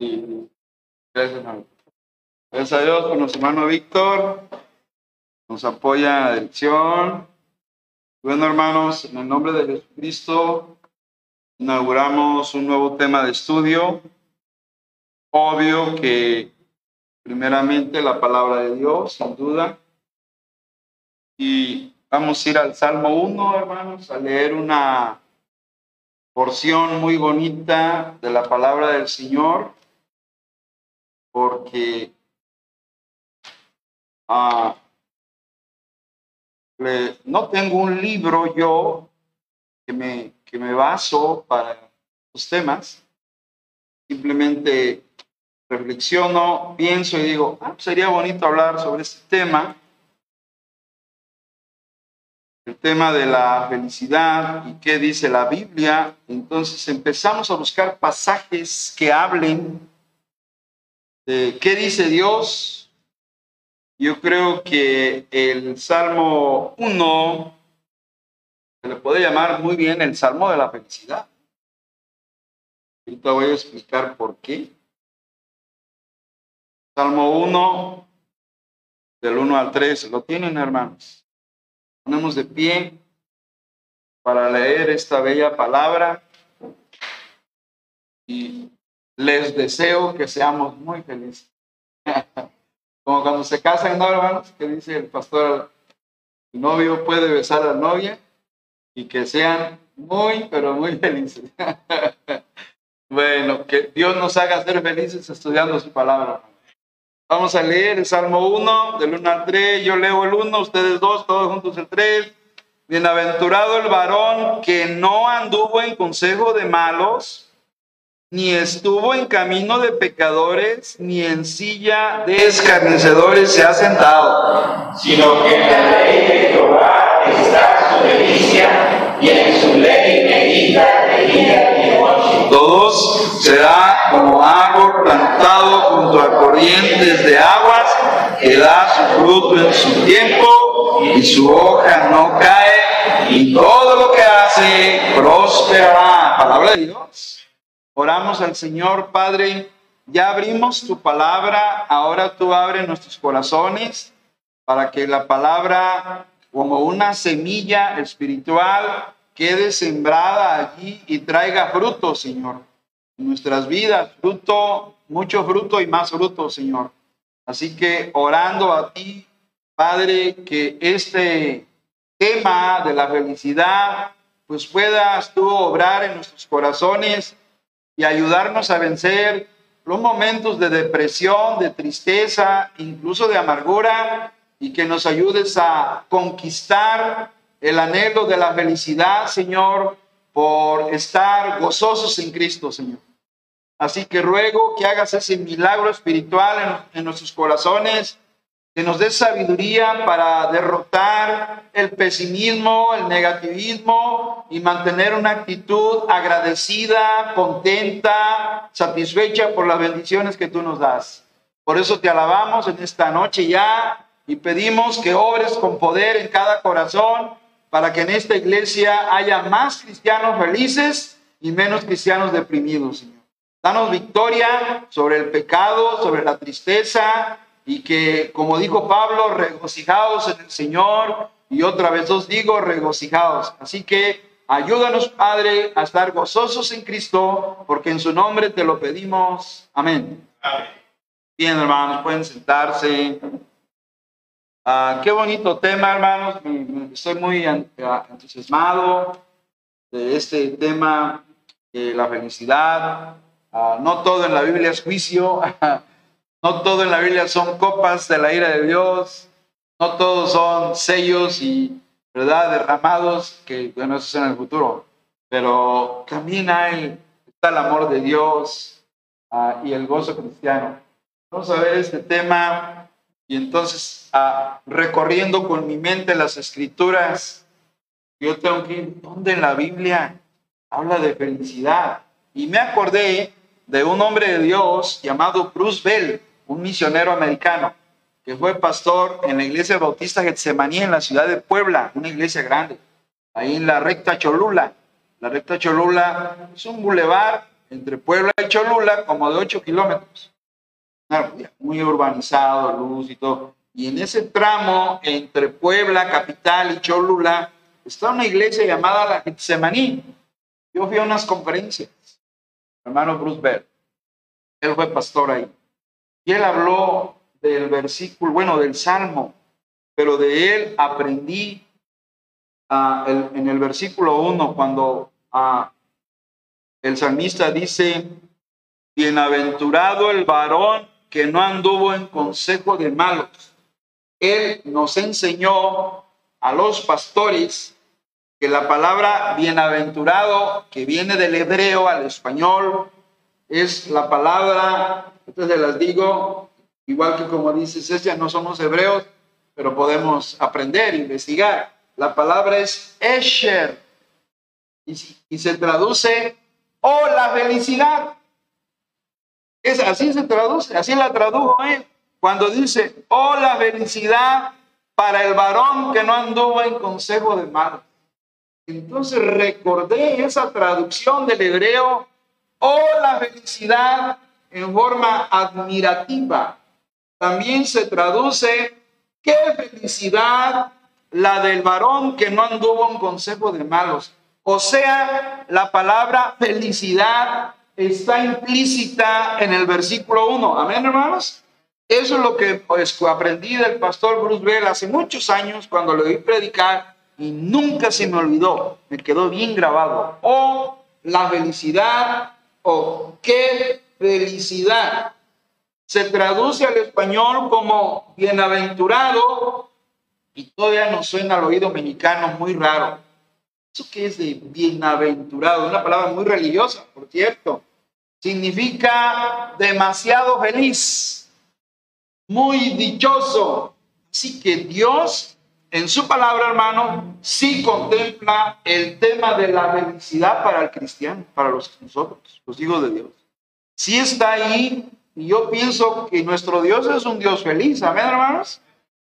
Gracias, gracias a Dios por nuestro hermano Víctor. Nos apoya en la dirección. Bueno, hermanos, en el nombre de Jesucristo, inauguramos un nuevo tema de estudio. Obvio que primeramente la palabra de Dios, sin duda. Y vamos a ir al Salmo 1, hermanos, a leer una porción muy bonita de la palabra del Señor, porque ah, no tengo un libro yo que me, que me baso para los temas, simplemente reflexiono, pienso y digo, ah, sería bonito hablar sobre este tema el tema de la felicidad y qué dice la Biblia. Entonces empezamos a buscar pasajes que hablen de qué dice Dios. Yo creo que el Salmo 1 se le puede llamar muy bien el Salmo de la felicidad. Ahorita voy a explicar por qué. Salmo 1, del 1 al 3, ¿lo tienen hermanos? ponemos de pie para leer esta bella palabra y les deseo que seamos muy felices. Como cuando se casan, ¿no, hermanos? Que dice el pastor, el novio puede besar a la novia y que sean muy, pero muy felices. bueno, que Dios nos haga ser felices estudiando su palabra. Vamos a leer el Salmo 1, del 1 al 3. Yo leo el 1, ustedes dos, todos juntos el 3. Bienaventurado el varón que no anduvo en consejo de malos, ni estuvo en camino de pecadores, ni en silla de escarnecedores se ha sentado, sino que en la ley de Jehová está su delicia, y en su ley medita de día y noche. Todos será como árbol plantado junto a corrientes de aguas, que da su fruto en su tiempo y su hoja no cae, y todo lo que hace prosperará. Palabra de Dios. Oramos al Señor, Padre. Ya abrimos tu palabra, ahora tú abres nuestros corazones para que la palabra, como una semilla espiritual, quede sembrada allí y traiga fruto, Señor nuestras vidas, fruto, mucho fruto y más fruto, Señor. Así que orando a ti, Padre, que este tema de la felicidad, pues puedas tú obrar en nuestros corazones y ayudarnos a vencer los momentos de depresión, de tristeza, incluso de amargura, y que nos ayudes a conquistar el anhelo de la felicidad, Señor, por estar gozosos en Cristo, Señor. Así que ruego que hagas ese milagro espiritual en, nuestros corazones, que nos des sabiduría para derrotar el pesimismo, el negativismo y mantener una actitud agradecida, contenta, satisfecha por las bendiciones que tú nos das. Por eso te alabamos en esta noche ya y pedimos que obres con poder en cada corazón para que en esta iglesia haya más cristianos felices y menos cristianos deprimidos. Danos victoria sobre el pecado, sobre la tristeza y que, como dijo Pablo, regocijados en el Señor. Y otra vez os digo, regocijados. Así que ayúdanos, Padre, a estar gozosos en Cristo, porque en su nombre te lo pedimos. Amén. Bien, hermanos, pueden sentarse. Ah, qué bonito tema, hermanos. Estoy muy entusiasmado de este tema, de la felicidad. Ah, no todo en la Biblia es juicio, no todo en la Biblia son copas de la ira de Dios, no todos son sellos y verdad derramados, que bueno, eso es en el futuro, pero también hay, está el amor de Dios ah, y el gozo cristiano. Vamos a ver este tema y entonces ah, recorriendo con mi mente las escrituras, yo tengo que ir, ¿dónde en la Biblia habla de felicidad? Y me acordé de un hombre de Dios llamado Bruce Bell, un misionero americano, que fue pastor en la iglesia bautista Getsemaní en la ciudad de Puebla, una iglesia grande, ahí en la recta Cholula. La recta Cholula es un bulevar entre Puebla y Cholula, como de 8 kilómetros. Muy urbanizado, luz y todo. Y en ese tramo entre Puebla, capital y Cholula, está una iglesia llamada la Getsemaní. Yo fui a unas conferencias, hermano Bruce Bell. Él fue pastor ahí. Y él habló del versículo, bueno, del Salmo, pero de él aprendí ah, en el versículo 1, cuando ah, el salmista dice, bienaventurado el varón que no anduvo en consejo de malos. Él nos enseñó a los pastores que la palabra bienaventurado, que viene del hebreo al español, es la palabra, entonces las digo, igual que como dices, ya no somos hebreos, pero podemos aprender, investigar. La palabra es Esher y, se traduce, oh, la felicidad. Es, así se traduce, así la tradujo él. Cuando dice, oh, la felicidad para el varón que no anduvo en consejo de mal. Entonces recordé esa traducción del hebreo, oh, la felicidad en forma admirativa. También se traduce, qué felicidad la del varón que no anduvo en consejo de malos. O sea, la palabra felicidad está implícita en el versículo 1. Amén, hermanos. Eso es lo que pues, aprendí del pastor Bruce Bell hace muchos años cuando le oí predicar y nunca se me olvidó, me quedó bien grabado. Oh, la felicidad, qué felicidad. Se traduce al español como bienaventurado y todavía nos suena al oído mexicano muy raro. ¿Eso qué es de bienaventurado? Una palabra muy religiosa, por cierto. Significa demasiado feliz, muy dichoso. Así que Dios, en su palabra, hermano, sí contempla el tema de la felicidad para el cristiano, para los, nosotros, los hijos de Dios. Sí está ahí, y yo pienso que nuestro Dios es un Dios feliz. Amén, hermanos.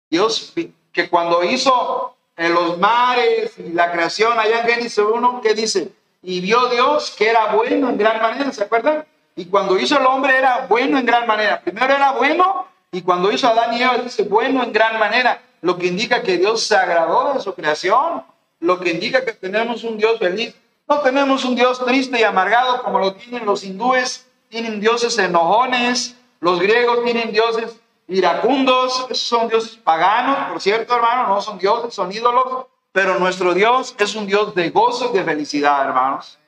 Dios que cuando hizo en los mares y la creación allá en Génesis 1, ¿qué dice? Y vio Dios que era bueno en gran manera, ¿se acuerdan? Y cuando hizo el hombre era bueno en gran manera. Primero era bueno y cuando hizo a Adán y dice bueno en gran manera, lo que indica que Dios se agradó su creación, lo que indica que tenemos un Dios feliz. No tenemos un Dios triste y amargado como lo tienen los hindúes, tienen dioses enojones, los griegos tienen dioses iracundos, esos son dioses paganos, por cierto, hermano, no son dioses, son ídolos, pero nuestro Dios es un Dios de gozo y de felicidad, hermanos.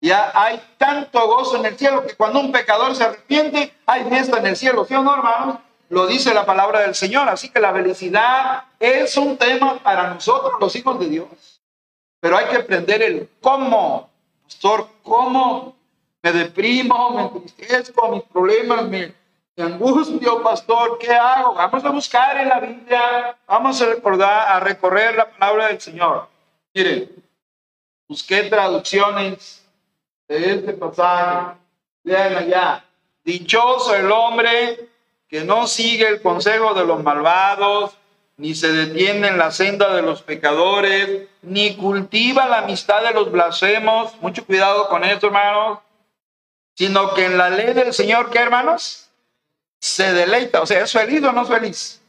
Ya hay tanto gozo en el cielo que cuando un pecador se arrepiente, hay fiesta en el cielo, ¿sí o no, hermanos? Lo dice la palabra del Señor, así que la felicidad es un tema para nosotros, los hijos de Dios. Pero hay que aprender el cómo, pastor, cómo me deprimo, me entristezco, mis problemas me angustio, pastor, ¿qué hago? Vamos a buscar en la Biblia, vamos a recordar, a recorrer la palabra del Señor. Miren, busqué traducciones de este pasaje. Vean allá. Dichoso el hombre que no sigue el consejo de los malvados, ni se detiene en la senda de los pecadores, ni cultiva la amistad de los blasfemos. Mucho cuidado con esto, hermanos. Sino que en la ley del Señor, ¿qué, hermanos? se deleita, o sea, ¿es feliz o no es feliz?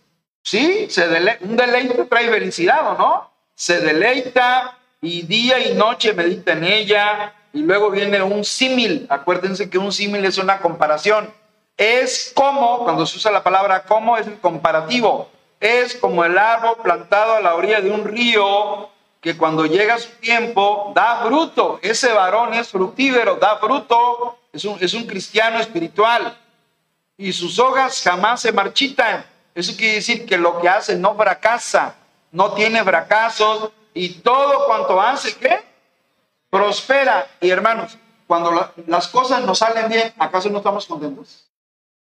Sí, se un deleite trae felicidad, ¿o no? Se deleita y día y noche medita en ella y luego viene un símil. Acuérdense que un símil es una comparación. Es como, cuando se usa la palabra como, es el comparativo. Es como el árbol plantado a la orilla de un río que cuando llega su tiempo da fruto. Ese varón es fructífero, da fruto, es un, es un cristiano espiritual y sus hojas jamás se marchitan. Eso quiere decir que lo que hace no fracasa, no tiene fracasos y todo cuanto hace, ¿qué? Prospera. Y hermanos, cuando las cosas nos salen bien, ¿acaso no estamos contentos?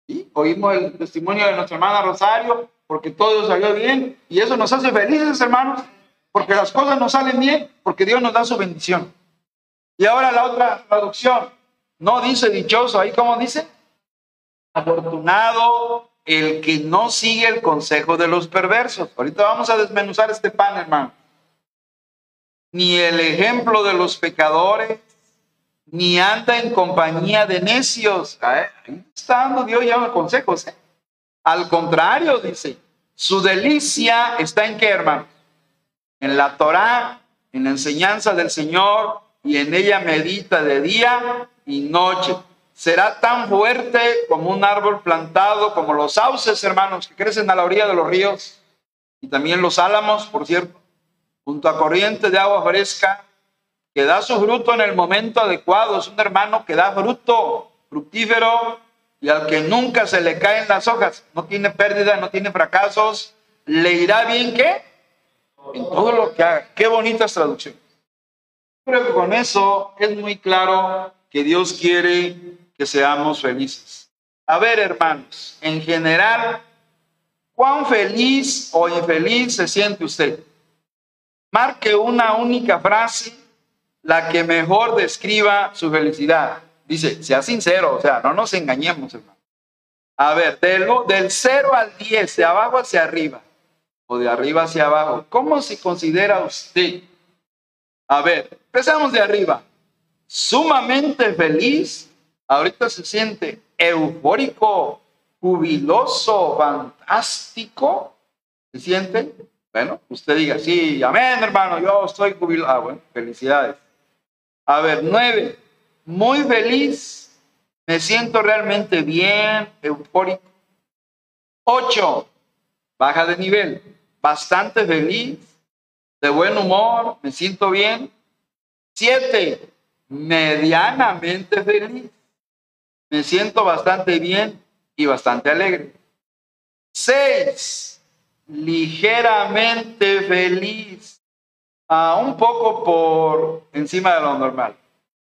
¿Sí? Oímos el testimonio de nuestra hermana Rosario porque todo salió bien y eso nos hace felices, hermanos, porque las cosas nos salen bien, porque Dios nos da su bendición. Y ahora la otra traducción, no dice dichoso, ahí como dice, Afortunado el que no sigue el consejo de los perversos. Ahorita vamos a desmenuzar este pan, hermano. Ni el ejemplo de los pecadores, ni anda en compañía de necios. Ahí está dando Dios ya consejos. ¿eh? Al contrario, dice, su delicia está en qué, hermano? En la Torá, en la enseñanza del Señor, y en ella medita de día y noche. Será tan fuerte como un árbol plantado, como los sauces, hermanos, que crecen a la orilla de los ríos, y también los álamos, por cierto, junto a corriente de agua fresca, que da su fruto en el momento adecuado. Es un hermano que da fruto fructífero y al que nunca se le caen las hojas, no tiene pérdida, no tiene fracasos, le irá bien qué? En todo lo que haga. Qué bonitas traducciones. Creo que con eso es muy claro que Dios quiere que seamos felices. A ver, hermanos, en general, ¿cuán feliz o infeliz se siente usted? Marque una única frase, la que mejor describa su felicidad. Dice, sea sincero, o sea, no nos engañemos, hermano. A ver, del, del 0 al 10, de abajo hacia arriba, o de arriba hacia abajo, ¿cómo se considera usted? A ver, empezamos de arriba. Sumamente feliz, ahorita se siente eufórico, jubiloso, fantástico. ¿Se siente? Bueno, usted diga, sí, amén, hermano, yo estoy jubilado. Ah, bueno, felicidades. A ver, nueve, muy feliz, me siento realmente bien, eufórico. Ocho, baja de nivel, bastante feliz, de buen humor, me siento bien. Siete, medianamente feliz, me siento bastante bien y bastante alegre. Seis, ligeramente feliz, a un poco por encima de lo normal.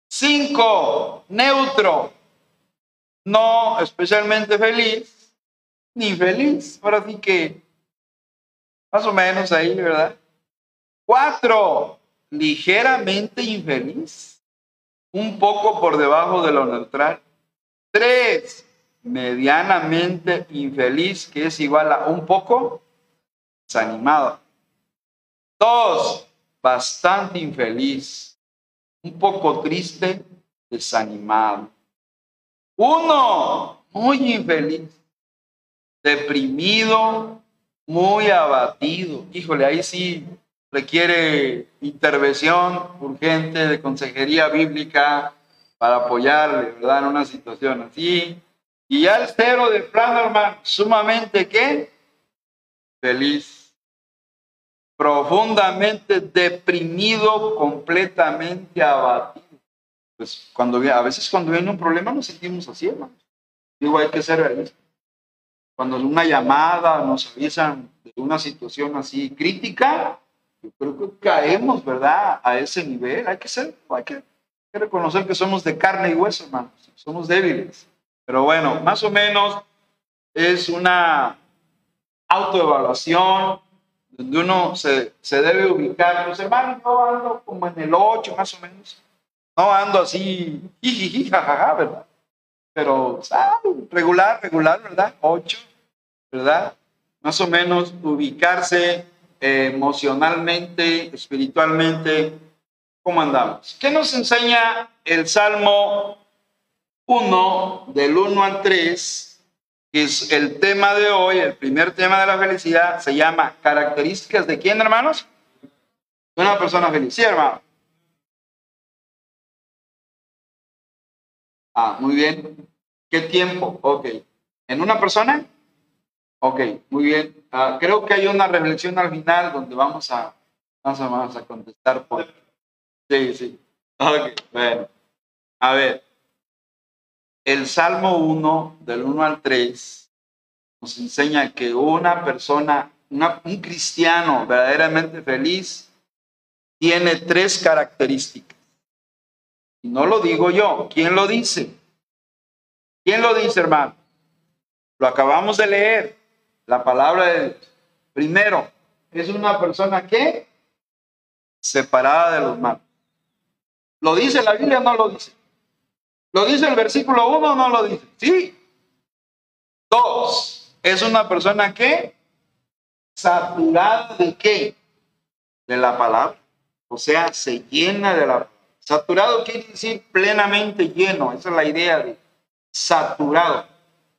Cinco, neutro, no especialmente feliz, ni feliz. Ahora sí que más o menos ahí, ¿verdad? Cuatro, ligeramente infeliz, un poco por debajo de lo neutral. Tres, medianamente infeliz, que es igual a un poco desanimado. Dos, bastante infeliz un poco triste, desanimado. Uno, muy infeliz, deprimido, muy abatido. Híjole, ahí sí requiere intervención urgente de consejería bíblica para apoyarle, ¿verdad? En una situación así. Y ya el cero de plano, sumamente qué? Feliz profundamente deprimido, completamente abatido. Pues cuando a veces cuando viene un problema nos sentimos así, hermano. Digo, hay que ser realistas. Cuando una llamada nos avisan de una situación así crítica, yo creo que caemos, ¿verdad? A ese nivel. Hay que ser, que, hay que reconocer que somos de carne y hueso, hermanos. Somos débiles. Pero bueno, más o menos es una autoevaluación, donde uno se, debe ubicar. Los hermanos, yo ando como en el 8 más o menos. No ando así, jiji, jajaja, ¿verdad? Pero ah, regular, regular, ¿verdad? 8, ¿verdad? Más o menos ubicarse emocionalmente, espiritualmente, ¿cómo andamos? ¿Qué nos enseña el Salmo 1, del 1 al 3? Es el tema de hoy, el primer tema de la felicidad, se llama características de quién, hermanos? De una persona feliz, ¿sí, hermano? Ah, muy bien. ¿Qué tiempo? Ok. ¿En una persona? Ok, muy bien. Ah, creo que hay una reflexión al final donde vamos a, vamos a, contestar por... Sí, sí. Ok, bueno. A ver, el Salmo 1, del 1 al 3, nos enseña que una persona, un cristiano verdaderamente feliz, tiene tres características. Y no lo digo yo, ¿quién lo dice? ¿Quién lo dice, hermano? Lo acabamos de leer, la palabra de Dios. Primero, es una persona que separada de los malos. ¿Lo dice la Biblia no lo dice? ¿Lo dice el versículo 1 o no lo dice? Sí. Dos, es una persona que saturada de qué? De la palabra. O sea, se llena de la Saturado quiere decir plenamente lleno. Esa es la idea de saturado.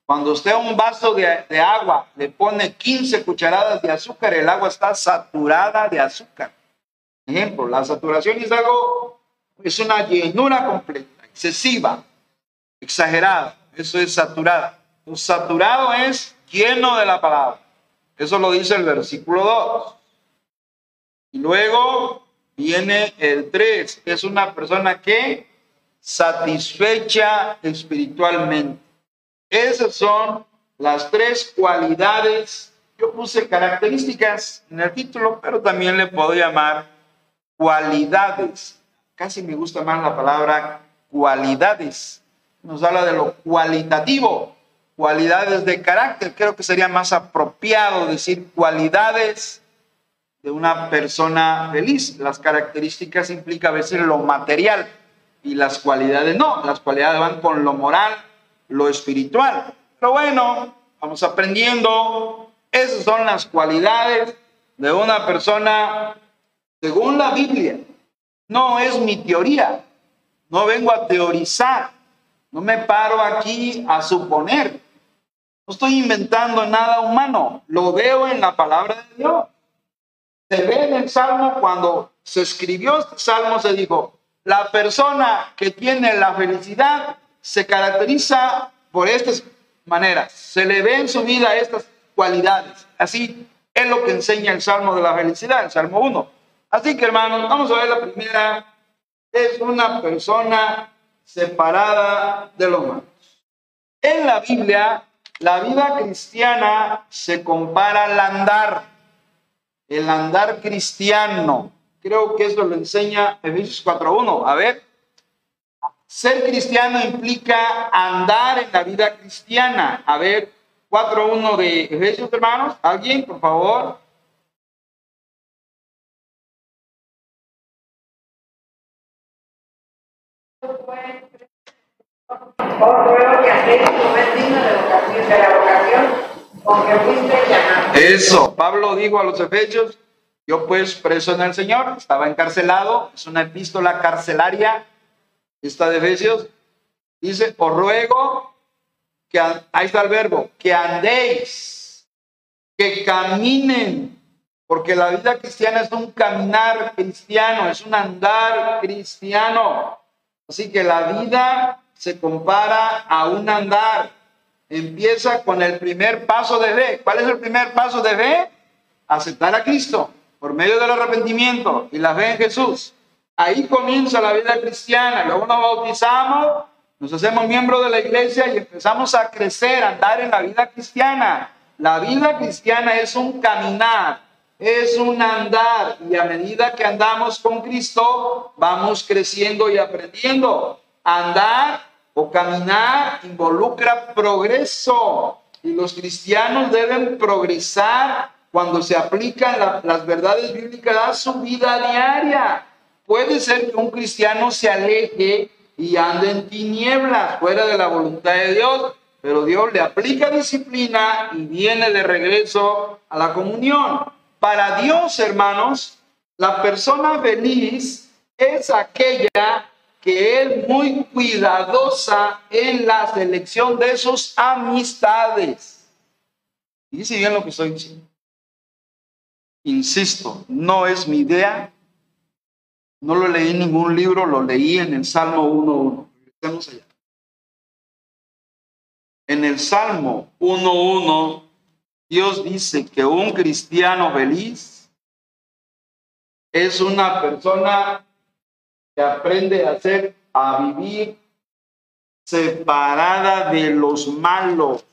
Cuando usted un vaso de, de, agua le pone 15 cucharadas de azúcar, el agua está saturada de azúcar. Ejemplo, la saturación es algo, es una llenura completa, excesiva, exagerada. Eso es saturada. Un saturado es lleno de la palabra. Eso lo dice el versículo 2. Y luego viene el 3. Es una persona que satisfecha espiritualmente. Esas son las tres cualidades. Yo puse características en el título, pero también le puedo llamar cualidades. Casi me gusta más la palabra cualidades. Nos habla de lo cualitativo, cualidades de carácter. Creo que sería más apropiado decir cualidades de una persona feliz. Las características implica a veces lo material y las cualidades no. Las cualidades van con lo moral, lo espiritual. Pero bueno, vamos aprendiendo. Esas son las cualidades de una persona según la Biblia. No es mi teoría. No vengo a teorizar. No me paro aquí a suponer. No estoy inventando nada humano. Lo veo en la palabra de Dios. Se ve en el Salmo cuando se escribió este Salmo, se dijo, la persona que tiene la felicidad se caracteriza por estas maneras. Se le ve en su vida estas cualidades. Así es lo que enseña el Salmo de la felicidad, el Salmo 1. Así que hermanos, vamos a ver la primera. Es una persona separada de los malos. En la Biblia, la vida cristiana se compara al andar el andar cristiano. Creo que eso lo enseña Efesios 4.1. A ver, ser cristiano implica andar en la vida cristiana. A ver, 4.1 de Efesios, hermanos. ¿Alguien, por favor? Eso, Pablo dijo a los efesios, yo pues preso en el Señor, estaba encarcelado, es una epístola carcelaria, esta de Efesios, dice, os ruego que, ahí está el verbo, que andéis, que caminen, porque la vida cristiana es un caminar cristiano, es un andar cristiano. Así que la vida se compara a un andar empieza con el primer paso de fe. ¿Cuál es el primer paso de fe? Aceptar a Cristo por medio del arrepentimiento y la fe en Jesús. Ahí comienza la vida cristiana. Luego nos bautizamos, nos hacemos miembros de la iglesia y empezamos a crecer, a andar en la vida cristiana. La vida cristiana es un caminar, es un andar y a medida que andamos con Cristo vamos creciendo y aprendiendo. Andar o caminar involucra progreso y los cristianos deben progresar cuando se aplican las verdades bíblicas a su vida diaria. Puede ser que un cristiano se aleje y ande en tinieblas, fuera de la voluntad de Dios, pero Dios le aplica disciplina y viene de regreso a la comunión. Para Dios, hermanos, la persona feliz es aquella que es muy cuidadosa en la selección de sus amistades. Y dice bien lo que estoy diciendo. Insisto, no es mi idea. No lo leí en ningún libro, lo leí en el Salmo 1.1. Regresemos allá. En el Salmo 1.1, Dios dice que un cristiano feliz es una persona que aprende a hacer, a vivir separada de los malos.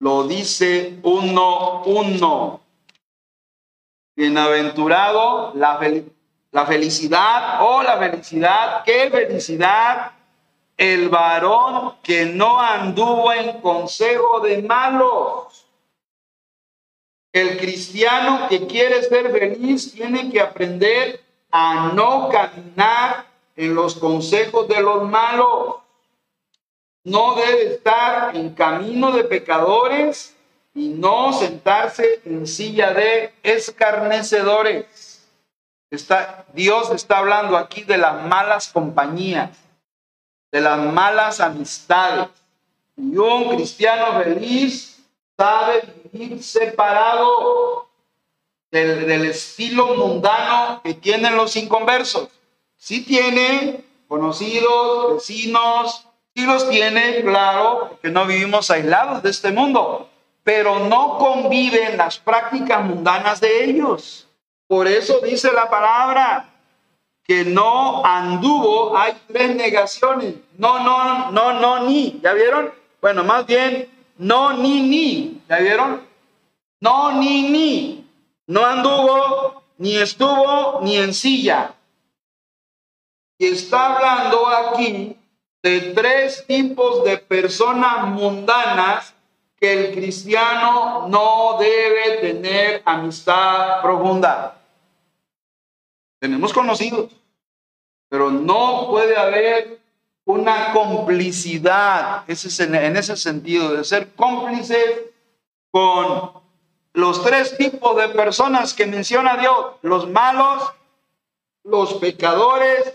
Lo dice uno, uno. Bienaventurado la, la felicidad, o oh, la felicidad, qué felicidad, el varón que no anduvo en consejo de malos. El cristiano que quiere ser feliz tiene que aprender a no caminar en los consejos de los malos. No debe estar en camino de pecadores y no sentarse en silla de escarnecedores. Está, Dios está hablando aquí de las malas compañías, de las malas amistades. Y un cristiano feliz sabe vivir separado del, estilo mundano que tienen los inconversos. Sí tiene conocidos, vecinos, sí los tiene, claro, porque no vivimos aislados de este mundo, pero no conviven las prácticas mundanas de ellos. Por eso dice la palabra que no anduvo, hay tres negaciones, no, no, no, no, ni, ¿ya vieron? Bueno, más bien, no, ni, ni, ¿ya vieron? No, ni, ni, no anduvo, ni estuvo, ni en silla. Y está hablando aquí de tres tipos de personas mundanas que el cristiano no debe tener amistad profunda. Tenemos conocidos, pero no puede haber una complicidad en ese sentido, de ser cómplices con los tres tipos de personas que menciona Dios, los malos, los pecadores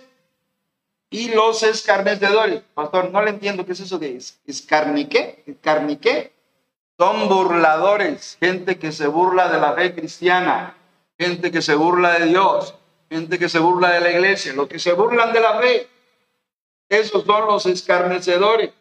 y los escarnecedores. Pastor, no le entiendo qué es eso de escarniqué, escarniqué. Son burladores, gente que se burla de la fe cristiana, gente que se burla de Dios, gente que se burla de la iglesia, los que se burlan de la fe. Esos son los escarnecedores.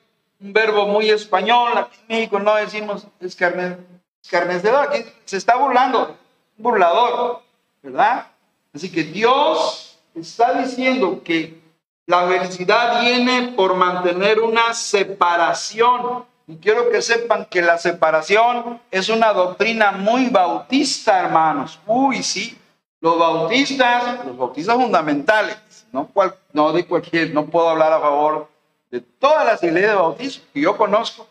Un verbo muy español, aquí en México no decimos escarnecedor, aquí se está burlando, un burlador, ¿verdad? Así que Dios está diciendo que la felicidad viene por mantener una separación. Y quiero que sepan que la separación es una doctrina muy bautista, hermanos. Uy, sí. Los bautistas, los bautistas fundamentales, no, cual, no de cualquier, no puedo hablar a favor de todas las iglesias de bautismo que yo conozco.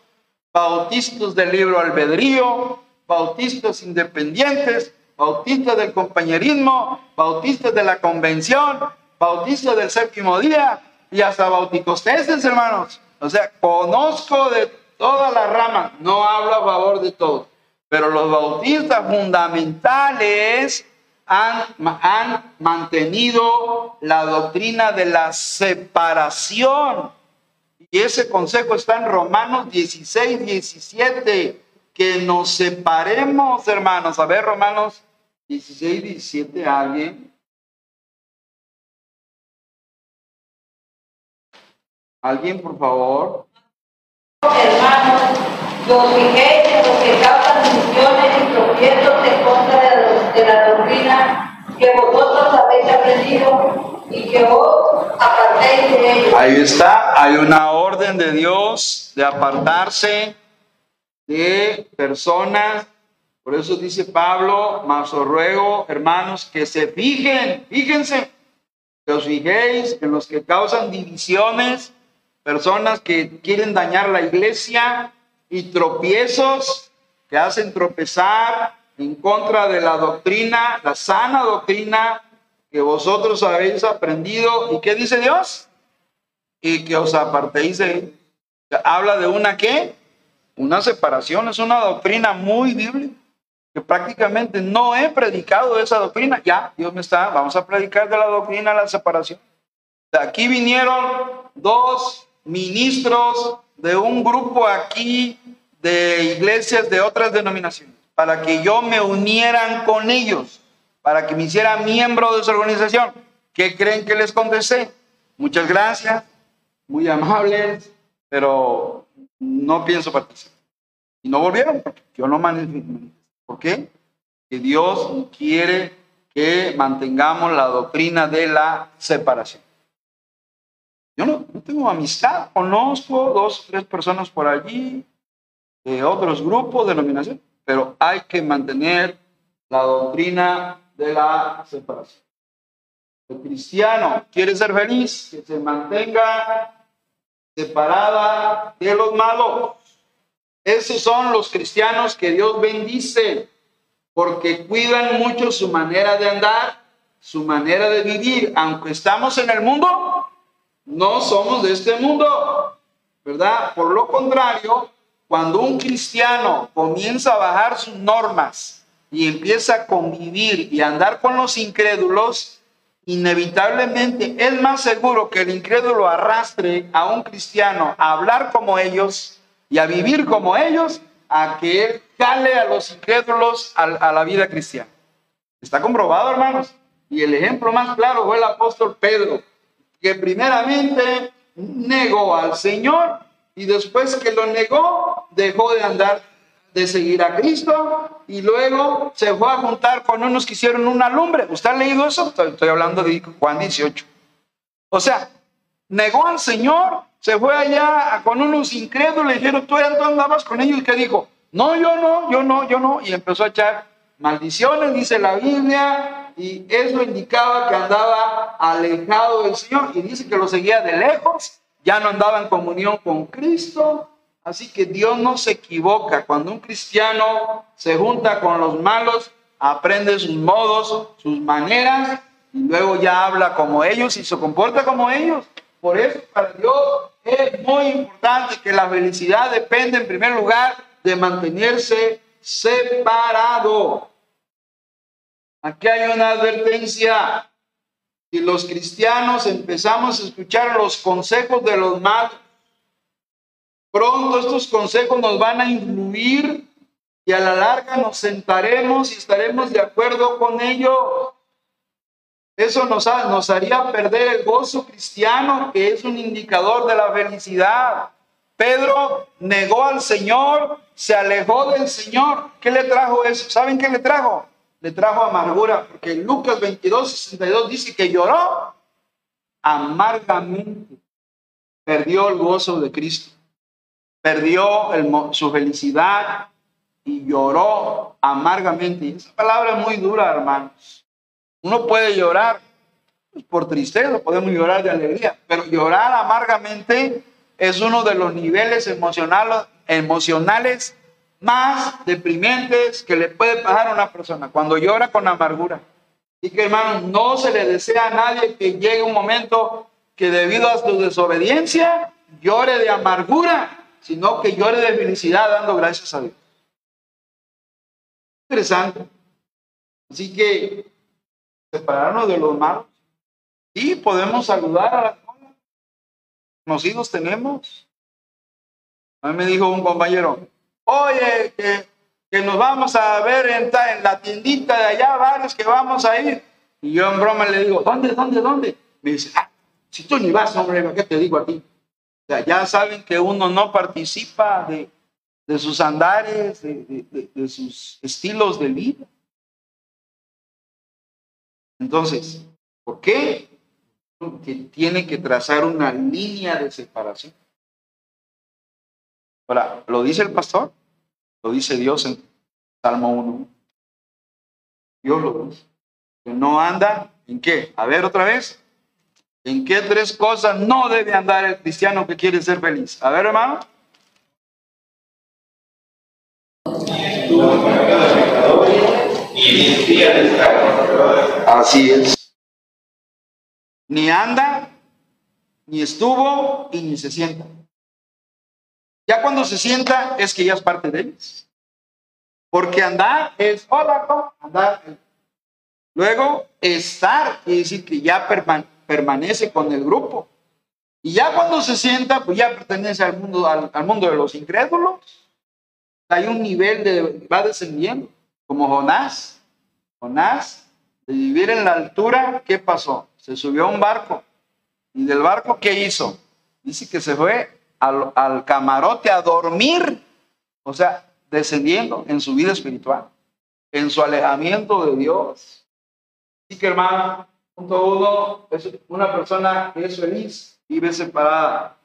Bautistas del libro albedrío, bautistas independientes, bautistas del compañerismo, bautistas de la convención, bautizo del séptimo día y hasta bauticosteses, hermanos. O sea, conozco de todas las ramas, no hablo a favor de todos, pero los bautistas fundamentales han, han mantenido la doctrina de la separación. Y ese consejo está en Romanos 16, 17, que nos separemos, hermanos. A ver, Romanos 16, 17, alguien. ¿Alguien, por favor? Hermanos, los en los que causan divisiones y tropiezos de, que vosotros habéis aprendido y que os apartéis de ellos. Ahí está, hay una orden de Dios de apartarse de personas. Por eso dice Pablo, más os ruego, hermanos, que se fijen, fíjense, que os fijéis en los que causan divisiones personas que quieren dañar la iglesia y tropiezos que hacen tropezar en contra de la doctrina, la sana doctrina que vosotros habéis aprendido. ¿Y qué dice Dios? Y que os apartéis de Habla de una qué? Una separación, es una doctrina muy bíblica que prácticamente no he predicado esa doctrina. Ya, Dios me está, vamos a predicar de la doctrina la separación. De aquí vinieron dos ministros de un grupo aquí de iglesias de otras denominaciones, para que yo me unieran con ellos, para que me hiciera miembro de su organización. ¿Qué creen que les contesté? Muchas gracias, muy amables, pero no pienso participar. Y no volvieron, yo no manifesté. ¿Por qué? Que Dios quiere que mantengamos la doctrina de la separación. Yo no, tengo amistad, conozco dos, tres personas por allí, de otros grupos, denominación, pero hay que mantener la doctrina de la separación. El cristiano quiere ser feliz, que se mantenga separada de los malos. Esos son los cristianos que Dios bendice, porque cuidan mucho su manera de andar, su manera de vivir. Aunque estamos en el mundo, no somos de este mundo, ¿verdad? Por lo contrario, cuando un cristiano comienza a bajar sus normas y empieza a convivir y a andar con los incrédulos, inevitablemente es más seguro que el incrédulo arrastre a un cristiano a hablar como ellos y a vivir como ellos, a que él cale a los incrédulos a, a la vida cristiana. Está comprobado, hermanos. Y el ejemplo más claro fue el apóstol Pedro, que primeramente negó al Señor y después que lo negó, dejó de andar, de seguir a Cristo y luego se fue a juntar con unos que hicieron una lumbre. ¿Usted ha leído eso? Estoy hablando de Juan 18. O sea, negó al Señor, se fue allá con unos incrédulos, le dijeron, tú, andabas con ellos, y que dijo, no, yo no, yo no, yo no, y empezó a echar maldiciones, dice la Biblia, y eso indicaba que andaba alejado del Señor, y dice que lo seguía de lejos, ya no andaba en comunión con Cristo, Así que Dios no se equivoca. Cuando un cristiano se junta con los malos, aprende sus modos, sus maneras, y luego ya habla como ellos y se comporta como ellos. Por eso para Dios es muy importante que la felicidad depende en primer lugar de mantenerse separado. Aquí hay una advertencia. Si los cristianos empezamos a escuchar los consejos de los malos, Pronto estos consejos nos van a influir y a la larga nos sentaremos y estaremos de acuerdo con ellos. Eso nos, nos haría perder el gozo cristiano, que es un indicador de la felicidad. Pedro negó al Señor, se alejó del Señor. ¿Qué le trajo eso? ¿Saben qué le trajo? Le trajo amargura, porque Lucas 22, 62 dice que lloró amargamente. Perdió el gozo de Cristo perdió su felicidad y lloró amargamente. Y esa palabra es muy dura, hermanos. Uno puede llorar pues, por tristeza, podemos llorar de alegría, pero llorar amargamente es uno de los niveles emocionales, emocionales más deprimentes que le puede pasar a una persona cuando llora con amargura. Y que hermanos, no se le desea a nadie que llegue un momento que debido a su desobediencia llore de amargura sino que llore de felicidad dando gracias a Dios. Interesante. Así que separarnos de los malos. Y podemos saludar a las conocidos tenemos. A mí me dijo un compañero, oye, que, nos vamos a ver en, la tiendita de allá, varios que vamos a ir. Y yo en broma le digo, ¿dónde, dónde, dónde? Me dice, ah, si tú ni vas, hombre, ¿qué te digo a ti? ya saben que uno no participa de, sus andares, de, sus estilos de vida. Entonces, ¿por qué? Tiene que trazar una línea de separación. Ahora, ¿lo dice el pastor? Lo dice Dios en Salmo 1. Dios lo dice. No anda en qué? A ver otra vez. ¿En qué tres cosas no debe andar el cristiano que quiere ser feliz? A ver, hermano. Así es. Ni anda, ni estuvo y ni se sienta. Ya cuando se sienta es que ya es parte de ellos. Porque andar es, hola, andar. Luego, estar quiere decir que ya permanece con el grupo. Y ya cuando se sienta, pues ya pertenece al mundo, al, mundo de los incrédulos. Hay un nivel de, va descendiendo, como Jonás. Jonás, de vivir en la altura, ¿qué pasó? Se subió a un barco. ¿Y del barco qué hizo? Dice que se fue al, camarote a dormir. O sea, descendiendo en su vida espiritual, en su alejamiento de Dios. Así que hermano, Punto uno, es una persona que es feliz, vive separada.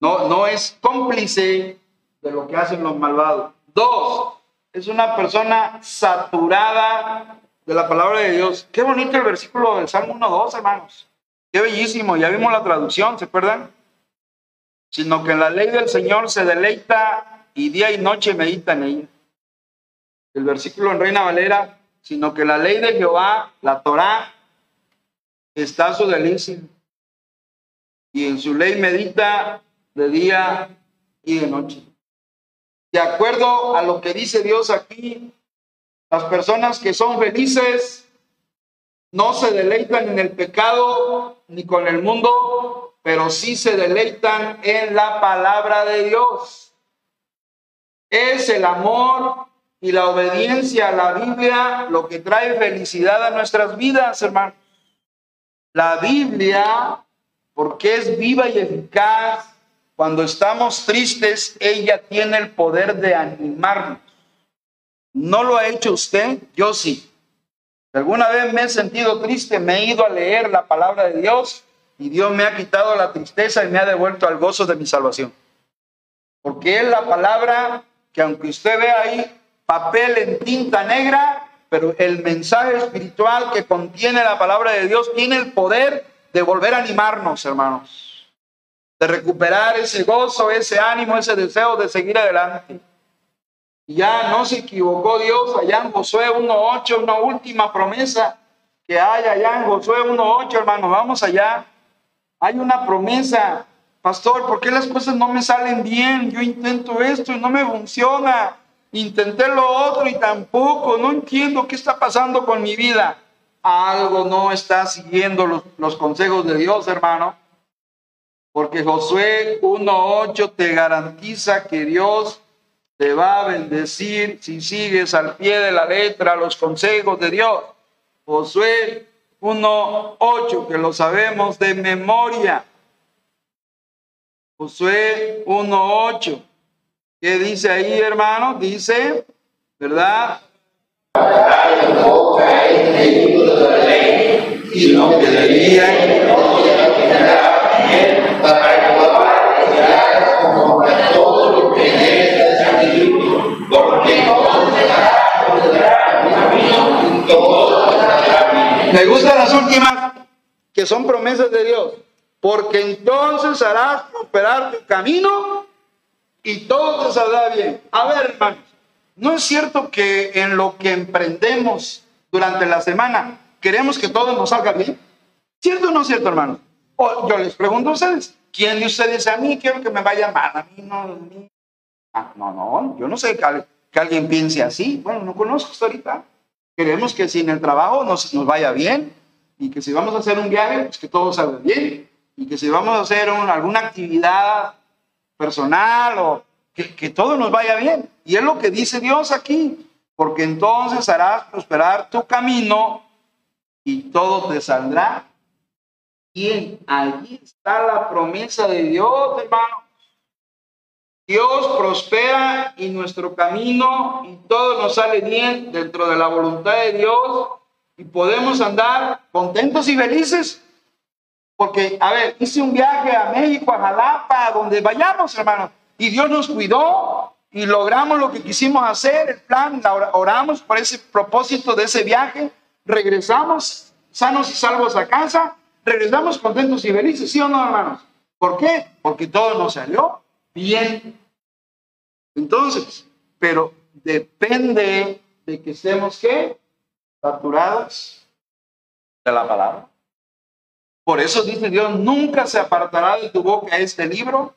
No, no es cómplice de lo que hacen los malvados. Dos, es una persona saturada de la palabra de Dios. Qué bonito el versículo del Salmo 1.2, hermanos. Qué bellísimo. Ya vimos la traducción, ¿se acuerdan? Sino que en la ley del Señor se deleita y día y noche medita en ella. El versículo en Reina Valera sino que la ley de Jehová, la Torá, está su delicia. Y en su ley medita de día y de noche. De acuerdo a lo que dice Dios aquí, las personas que son felices no se deleitan en el pecado ni con el mundo, pero sí se deleitan en la palabra de Dios. Es el amor y la obediencia a la Biblia lo que trae felicidad a nuestras vidas, hermano. La Biblia, porque es viva y eficaz, cuando estamos tristes, ella tiene el poder de animarnos. ¿No lo ha hecho usted? Yo sí. Alguna vez me he sentido triste, me he ido a leer la palabra de Dios y Dios me ha quitado la tristeza y me ha devuelto al gozo de mi salvación. Porque es la palabra que aunque usted vea ahí papel en tinta negra, pero el mensaje espiritual que contiene la palabra de Dios tiene el poder de volver a animarnos, hermanos, de recuperar ese gozo, ese ánimo, ese deseo de seguir adelante. Ya no se equivocó Dios allá en Josué 1.8, una última promesa que hay allá en Josué 1.8, hermanos, vamos allá. Hay una promesa, pastor, ¿por qué las cosas no me salen bien? Yo intento esto y no me funciona intenté lo otro y tampoco, no entiendo qué está pasando con mi vida. Algo no está siguiendo los, los consejos de Dios, hermano. Porque Josué 1.8 te garantiza que Dios te va a bendecir si sigues al pie de la letra los consejos de Dios. Josué 1.8, que lo sabemos de memoria. Josué 1.8. ¿Qué dice ahí, hermano? Dice, ¿verdad? Y lo que Me gustan las últimas, que son promesas de Dios. Porque entonces harás prosperar tu camino y todo te saldrá bien. A ver, hermanos, ¿no es cierto que en lo que emprendemos durante la semana queremos que todo nos salga bien? ¿Cierto o no es cierto, hermanos? O yo les pregunto a ustedes, ¿quién de ustedes a mí quiero que me vaya mal? A mí no, a mí. Ah, no, no, yo no sé que, que, alguien piense así. Bueno, no conozco hasta ahorita. Queremos que si en el trabajo nos, nos vaya bien y que si vamos a hacer un viaje, pues que todo salga bien y que si vamos a hacer alguna actividad personal o que, todo nos vaya bien. Y es lo que dice Dios aquí, porque entonces harás prosperar tu camino y todo te saldrá bien. Allí está la promesa de Dios, hermanos. Dios prospera y nuestro camino y todo nos sale bien dentro de la voluntad de Dios y podemos andar contentos y felices porque, a ver, hice un viaje a México, a Jalapa, donde vayamos, hermanos, y Dios nos cuidó y logramos lo que quisimos hacer, el plan, oramos por ese propósito de ese viaje, regresamos sanos y salvos a casa, regresamos contentos y felices, ¿sí o no, hermanos? ¿Por qué? Porque todo nos salió bien. Entonces, pero depende de que estemos, ¿qué? Saturados de la palabra. Por eso dice Dios, nunca se apartará de tu boca este libro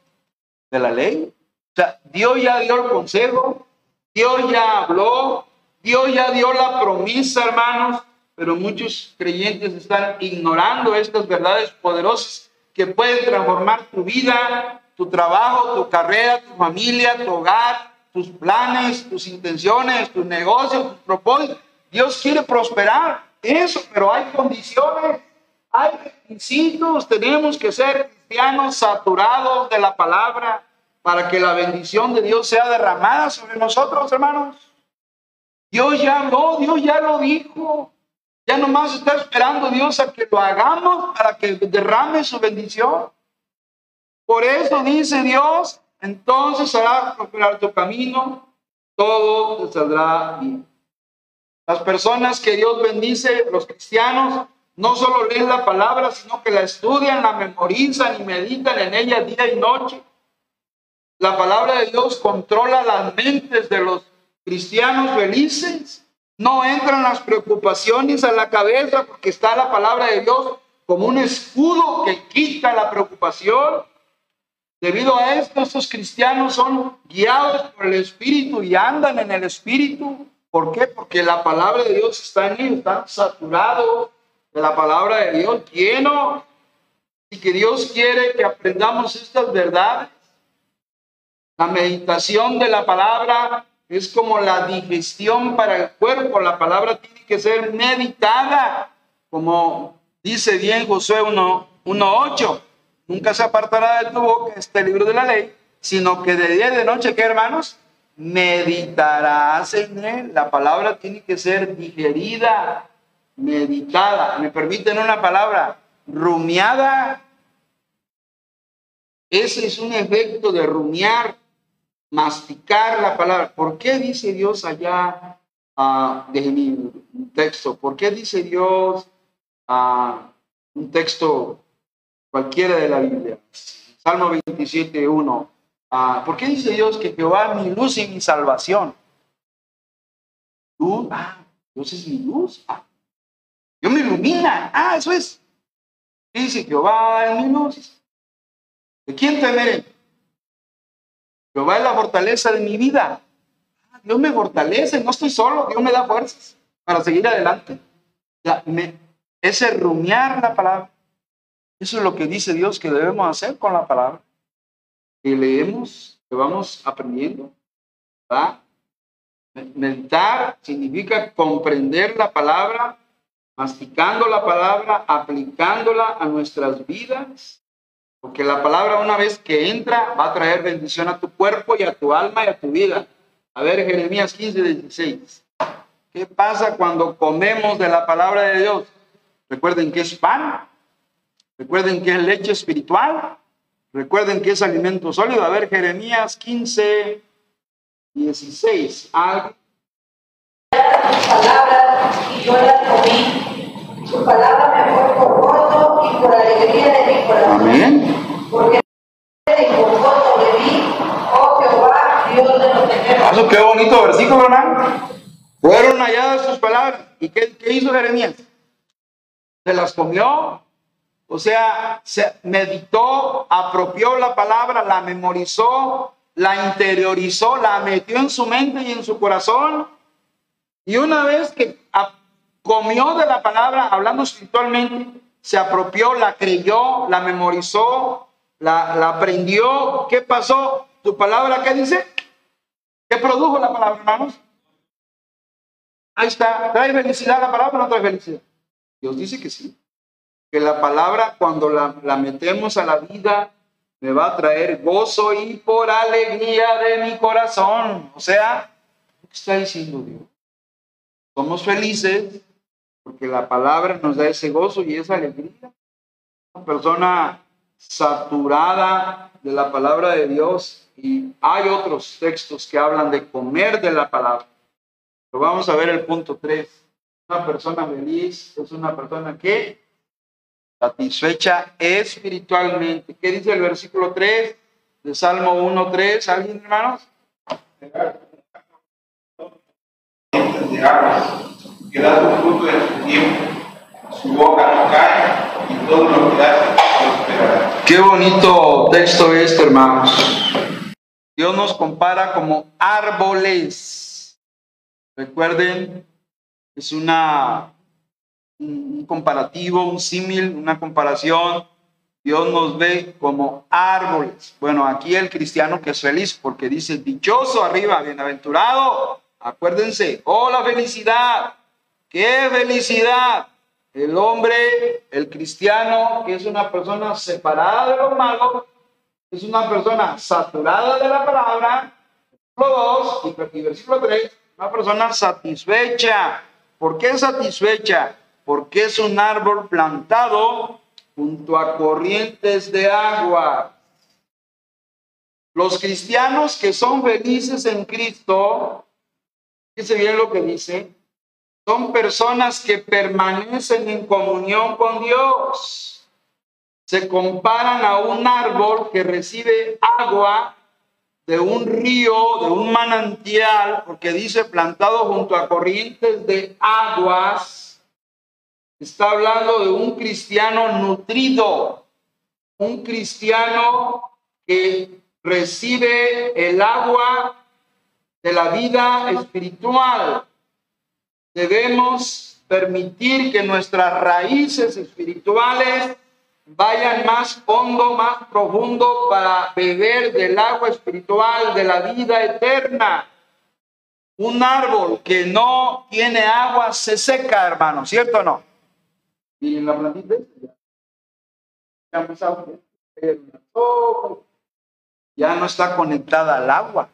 de la ley. O sea, Dios ya dio el consejo, Dios ya habló, Dios ya dio la promesa, hermanos, pero muchos creyentes están ignorando estas verdades poderosas que pueden transformar tu vida, tu trabajo, tu carrera, tu familia, tu hogar, tus planes, tus intenciones, tus negocios, tus propósitos. Dios quiere prosperar eso, pero hay condiciones. Hay requisitos, tenemos que ser cristianos saturados de la palabra para que la bendición de Dios sea derramada sobre nosotros, hermanos. Dios ya habló, Dios ya lo dijo. Ya nomás está esperando Dios a que lo hagamos para que derrame su bendición. Por eso dice Dios, entonces hará prosperar tu camino, todo te saldrá bien. Las personas que Dios bendice, los cristianos, no solo leen la palabra, sino que la estudian, la memorizan y meditan en ella día y noche. La palabra de Dios controla las mentes de los cristianos felices. No entran las preocupaciones a la cabeza porque está la palabra de Dios como un escudo que quita la preocupación. Debido a esto, estos cristianos son guiados por el Espíritu y andan en el Espíritu. ¿Por qué? Porque la palabra de Dios está en ellos, están saturados de la palabra de Dios, lleno, y que Dios quiere que aprendamos estas verdades. La meditación de la palabra es como la digestión para el cuerpo. La palabra tiene que ser meditada, como dice bien Josué 1.8. Nunca se apartará de tu boca este libro de la ley, sino que de día y de noche, ¿qué hermanos? Meditarás en él. La palabra tiene que ser digerida, meditada. ¿Me permiten una palabra? Rumiada. Ese es un efecto de rumiar, masticar la palabra. ¿Por qué dice Dios allá, uh, mi texto, por qué dice Dios uh, un texto cualquiera de la Biblia. Salmo 27, 1. Ah, ¿Por qué dice Dios que Jehová es mi luz y mi salvación? Luz, ah, Dios es mi luz. Ah, Dios me ilumina. Ah, eso es. Dice Jehová es mi luz. ¿De quién temeré? Jehová es la fortaleza de mi vida. Ah, Dios me fortalece, no estoy solo, Dios me da fuerzas para seguir adelante. Ya, me, ese rumiar la palabra eso es lo que dice Dios que debemos hacer con la palabra. Que leemos, que vamos aprendiendo. ¿verdad? Meditar significa comprender la palabra, masticando la palabra, aplicándola a nuestras vidas. Porque la palabra una vez que entra va a traer bendición a tu cuerpo y a tu alma y a tu vida. A ver, Jeremías 15, 16. ¿Qué pasa cuando comemos de la palabra de Dios? Recuerden que es pan, Recuerden que es leche espiritual. Recuerden que es alimento sólido. A ver, Jeremías 15, 16. Algo. palabras y yo las comí. Su palabra me fue por gozo y por alegría de mi corazón. Amén. Porque mí, oh Jehová, Dios de los ejércitos. Qué bonito versículo, hermano. Fueron halladas sus palabras. ¿Y qué, qué hizo Jeremías? Se las comió o sea, se meditó, apropió la palabra, la memorizó, la interiorizó, la metió en su mente y en su corazón. Y una vez que comió de la palabra, hablando espiritualmente, se apropió, la creyó, la memorizó, la, aprendió. ¿Qué pasó? ¿Tu palabra qué dice? ¿Qué produjo la palabra, hermanos? Ahí está. ¿Trae felicidad la palabra o no trae felicidad? Dios dice que sí que la palabra cuando la, metemos a la vida me va a traer gozo y por alegría de mi corazón. O sea, ¿qué está diciendo Dios? Somos felices porque la palabra nos da ese gozo y esa alegría. Una persona saturada de la palabra de Dios y hay otros textos que hablan de comer de la palabra. Pero vamos a ver el punto 3. Una persona feliz es una persona que satisfecha espiritualmente. ¿Qué dice el versículo 3 de Salmo 1, 3? ¿Alguien, hermanos? De aguas, que da su fruto en su tiempo, su boca no cae y todo lo que hace prosperará. Qué bonito texto este, hermanos. Dios nos compara como árboles. Recuerden, es una un comparativo, un símil, una comparación. Dios nos ve como árboles. Bueno, aquí el cristiano que es feliz porque dice dichoso arriba, bienaventurado. Acuérdense, oh la felicidad, qué felicidad. El hombre, el cristiano, que es una persona separada de lo malo, es una persona saturada de la palabra. Versículo 2 y versículo 3, una persona satisfecha. ¿Por qué satisfecha? Porque es un árbol plantado junto a corrientes de agua. Los cristianos que son felices en Cristo, dice bien lo que dice, son personas que permanecen en comunión con Dios. Se comparan a un árbol que recibe agua de un río, de un manantial, porque dice plantado junto a corrientes de aguas Está hablando de un cristiano nutrido, un cristiano que recibe el agua de la vida espiritual. Debemos permitir que nuestras raíces espirituales vayan más hondo, más profundo para beber del agua espiritual de la vida eterna. Un árbol que no tiene agua se seca, hermano, ¿cierto o no? Y en la plantita ya no está conectada al agua.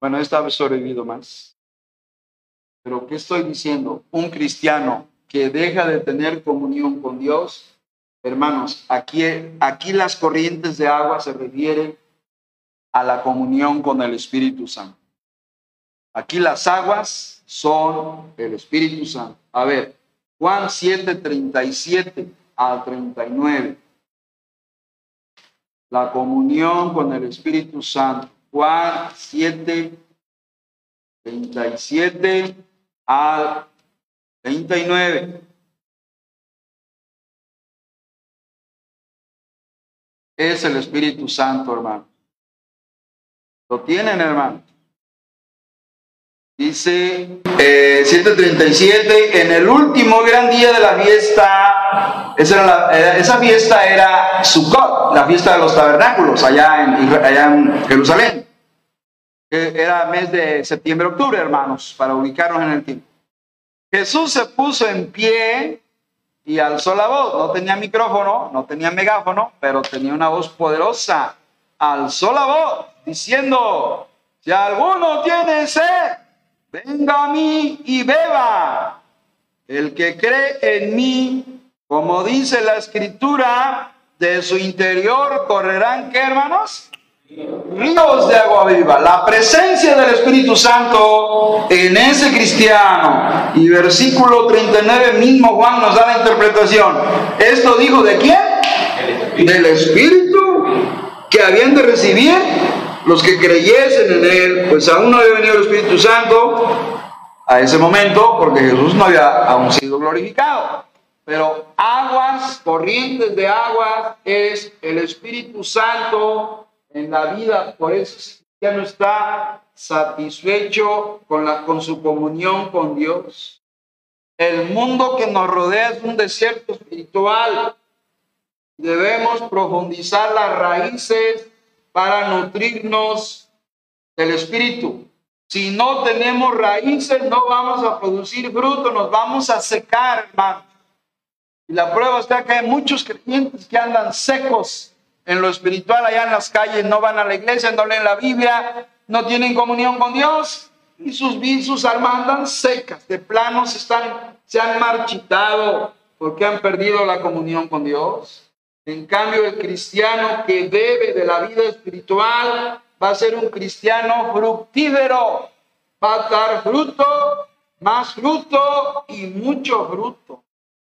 Bueno, esta vez sobrevivido más. Pero ¿qué estoy diciendo? Un cristiano que deja de tener comunión con Dios, hermanos, aquí, aquí las corrientes de agua se refieren a la comunión con el Espíritu Santo. Aquí las aguas son el Espíritu Santo. A ver, Juan 7, 37 al 39. La comunión con el Espíritu Santo. Juan 7, 37 al 39. Es el Espíritu Santo, hermano. ¿Lo tienen, hermano? Dice eh, 737, en el último gran día de la fiesta, esa, esa fiesta era Sukkot, la fiesta de los tabernáculos, allá en, allá en Jerusalén. Era mes de septiembre-octubre, hermanos, para ubicarnos en el tiempo. Jesús se puso en pie y alzó la voz. No tenía micrófono, no tenía megáfono, pero tenía una voz poderosa. Alzó la voz diciendo, si alguno tiene sed, venga a mí y beba. El que cree en mí, como dice la escritura, de su interior correrán, ¿qué hermanos? Ríos de agua viva. La presencia del Espíritu Santo en ese cristiano. Y versículo 39 mismo Juan nos da la interpretación. Esto dijo de quién? Del Espíritu que habían de recibir los que creyesen en él, pues aún no había venido el Espíritu Santo a ese momento, porque Jesús no había aún sido glorificado. Pero aguas, corrientes de aguas, es el Espíritu Santo en la vida. Por eso ya no está satisfecho con, la, con su comunión con Dios. El mundo que nos rodea es un desierto espiritual. Debemos profundizar las raíces para nutrirnos del Espíritu. Si no tenemos raíces, no vamos a producir fruto, nos vamos a secar, hermano. Y la prueba está que hay muchos creyentes que andan secos en lo espiritual, allá en las calles, no van a la iglesia, no leen la Biblia, no tienen comunión con Dios y sus, sus almas andan secas, de plano se, están, se han marchitado porque han perdido la comunión con Dios. En cambio, el cristiano que bebe de la vida espiritual va a ser un cristiano fructífero, va a dar fruto, más fruto y mucho fruto.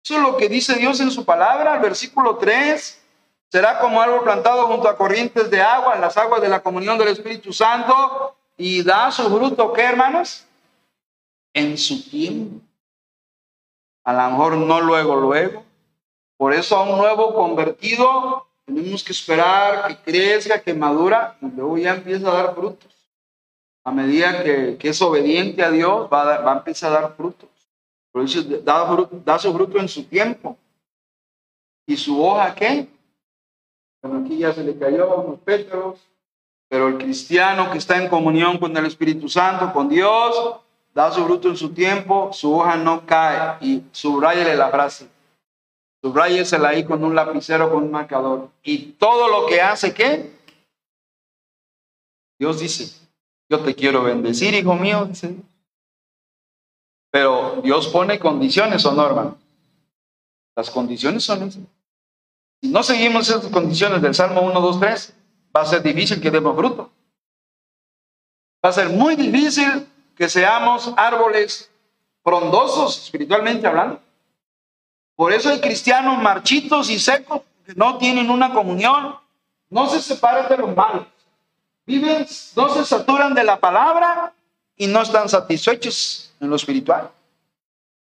Eso es lo que dice Dios en su palabra, el versículo 3. Será como árbol plantado junto a corrientes de agua, en las aguas de la comunión del Espíritu Santo, y da su fruto, ¿qué hermanos? En su tiempo. A lo mejor no luego, luego, por eso a un nuevo convertido tenemos que esperar que crezca, que madura y luego ya empieza a dar frutos. A medida que, es obediente a Dios, va a, va a, empezar a dar frutos. Por eso da, da su fruto en su tiempo. ¿Y su hoja qué? Bueno, aquí ya se le cayó unos pétalos, pero el cristiano que está en comunión con el Espíritu Santo, con Dios, da su fruto en su tiempo, su hoja no cae. Y subrayele la frase, Subrayesela ahí con un lapicero, con un marcador. Y todo lo que hace, ¿qué? Dios dice, yo te quiero bendecir, hijo mío, dice. Pero Dios pone condiciones o normas. Las condiciones son esas. Si no seguimos esas condiciones del Salmo 1, 2, 3, va a ser difícil que demos fruto. Va a ser muy difícil que seamos árboles frondosos, espiritualmente hablando. Por eso hay cristianos marchitos y secos que no tienen una comunión, no se separan de los malos. Viven, no se saturan de la palabra y no están satisfechos en lo espiritual.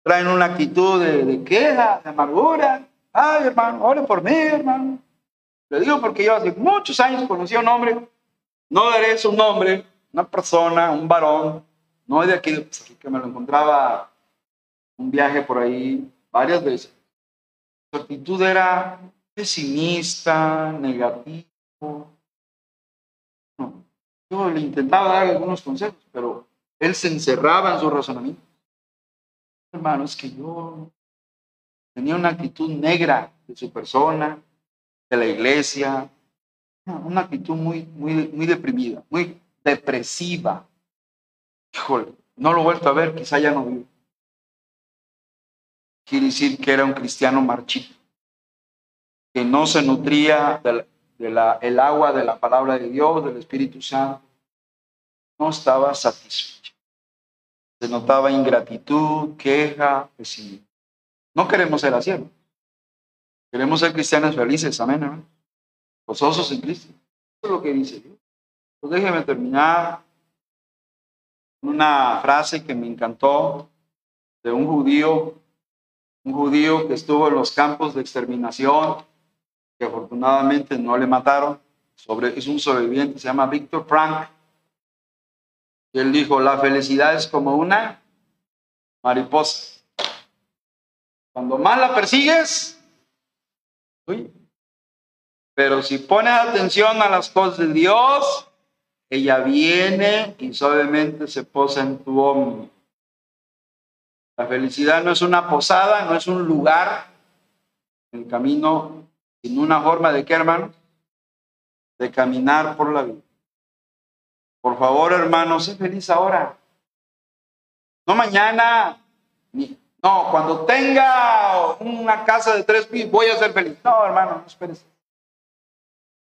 Traen una actitud de, queja, de amargura. Ay, hermano, ore por mí, hermano. Le digo porque yo hace muchos años conocí a un hombre, no daré su nombre, una persona, un varón, no de aquí, que me lo encontraba un viaje por ahí varias veces. Su actitud era pesimista, negativo. Yo le intentaba dar algunos consejos, pero él se encerraba en su razonamiento. Hermano, es que yo tenía una actitud negra de su persona, de la iglesia, una actitud muy, muy, muy deprimida, muy depresiva. Híjole, no lo he vuelto a ver, quizá ya no vive. Quiere decir que era un cristiano marchito, que no se nutría del de la, el agua de la palabra de Dios, del Espíritu Santo. No estaba satisfecho. Se notaba ingratitud, queja, pesimismo. No queremos ser así, Queremos ser cristianos felices, amén, hermano. Gozosos en Cristo. Eso es lo que dice Dios. Pues déjeme terminar una frase que me encantó de un judío, un judío que estuvo en los campos de exterminación, que afortunadamente no le mataron. Sobre, es un sobreviviente, se llama Víctor Frank. Y él dijo, la felicidad es como una mariposa. Cuando más la persigues, uy, pero si pones atención a las cosas de Dios, ella viene y suavemente se posa en tu hombro. La felicidad no es una posada, no es un lugar el camino, sino una forma de qué, hermano? De caminar por la vida. Por favor, hermano, sé feliz ahora. No mañana, ni, no, cuando tenga una casa de tres pisos voy a ser feliz. No, hermano, no esperes.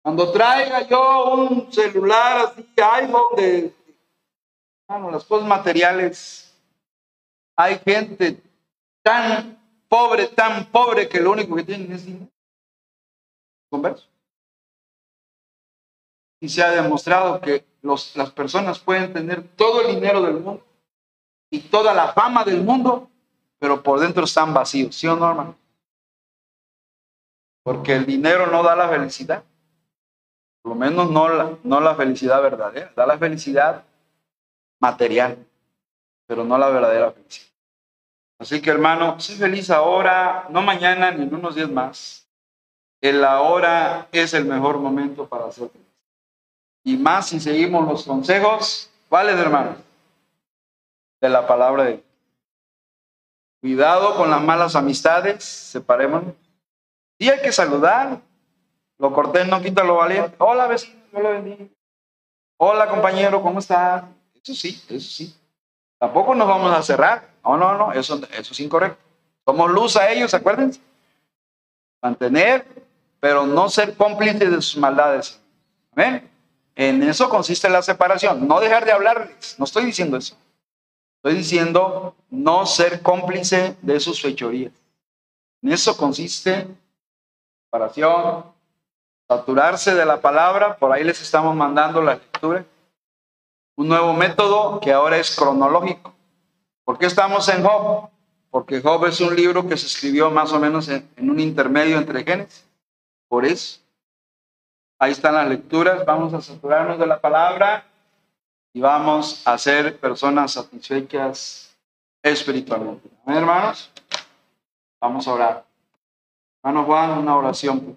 Cuando traiga yo un celular así, iPhone de, bueno, las cosas materiales, hay gente tan pobre, tan pobre que lo único que tienen es dinero. Converso. Y se ha demostrado que los, las personas pueden tener todo el dinero del mundo y toda la fama del mundo, pero por dentro están vacíos, ¿sí o no, hermano? Porque el dinero no da la felicidad. Por lo menos no la, no la felicidad verdadera, da la felicidad material, pero no la verdadera felicidad. Así que hermano, sé feliz ahora, no mañana ni en unos días más. El ahora es el mejor momento para ser feliz. Y más si seguimos los consejos, ¿cuáles hermano? De la palabra de Dios. Cuidado con las malas amistades, separémonos. Sí hay que saludar, lo cortés no quita lo valiente. Hola vecino. Hola compañero, ¿cómo está? Eso sí, eso sí. Tampoco nos vamos a cerrar. No, no, no, eso, es incorrecto. Somos luz a ellos, acuérdense. Mantener, pero no ser cómplices de sus maldades. Amén. En eso consiste la separación. No dejar de hablarles. No estoy diciendo eso. Estoy diciendo no ser cómplice de sus fechorías. En eso consiste separación, saturarse de la palabra, por ahí les estamos mandando la lectura. Un nuevo método que ahora es cronológico. ¿Por qué estamos en Job? Porque Job es un libro que se escribió más o menos en, un intermedio entre Génesis. Por eso. Ahí están las lecturas. Vamos a saturarnos de la palabra y vamos a ser personas satisfechas espiritualmente. ¿Amén, hermanos? Vamos a orar. Hermano Juan, una oración.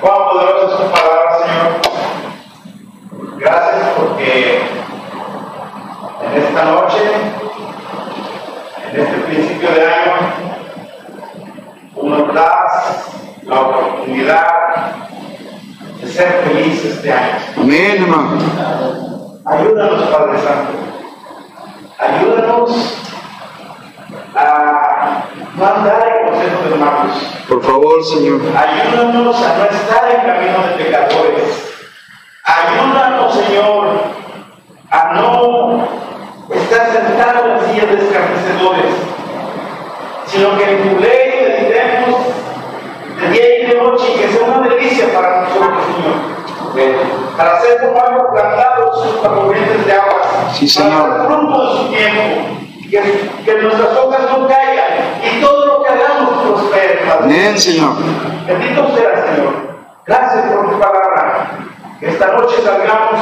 Cuán poderosa es tu palabra, Señor. Gracias porque en esta noche, en este principio de año, tú nos das la oportunidad de ser felices este año. Amén, hermano. Ayúdanos, Padre Santo. Ayúdanos a no Por favor, Señor. Ayúdanos a no estar en camino de pecadores. Ayúdanos, Señor, a no estar sentados en sillas de escarnecedores, sino que en tu ley meditemos de día y de noche y que sea una delicia para nosotros, Señor. Para ser como algo plantado sus corrientes de agua. Sí, Señor. Para fruto de su tiempo. Que, que nuestras hojas no caigan Amén, Señor. Bendito sea, Señor. Gracias por tu palabra. Esta noche salgamos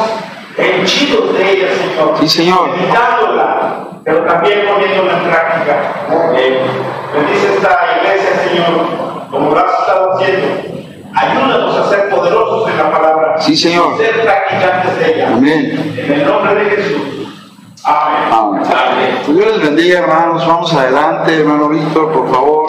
henchidos de ella, Señor. Sí, Señor. Meditándola, pero también poniéndola en práctica. Eh, bendice esta iglesia, Señor, como lo has estado haciendo. Ayúdanos a ser poderosos en la palabra. Sí, Señor. Y ser practicantes de ella. Amén. En el nombre de Jesús. Amén. Amén. Amén. Dios les bendiga, hermanos. Vamos adelante, hermano Víctor, por favor.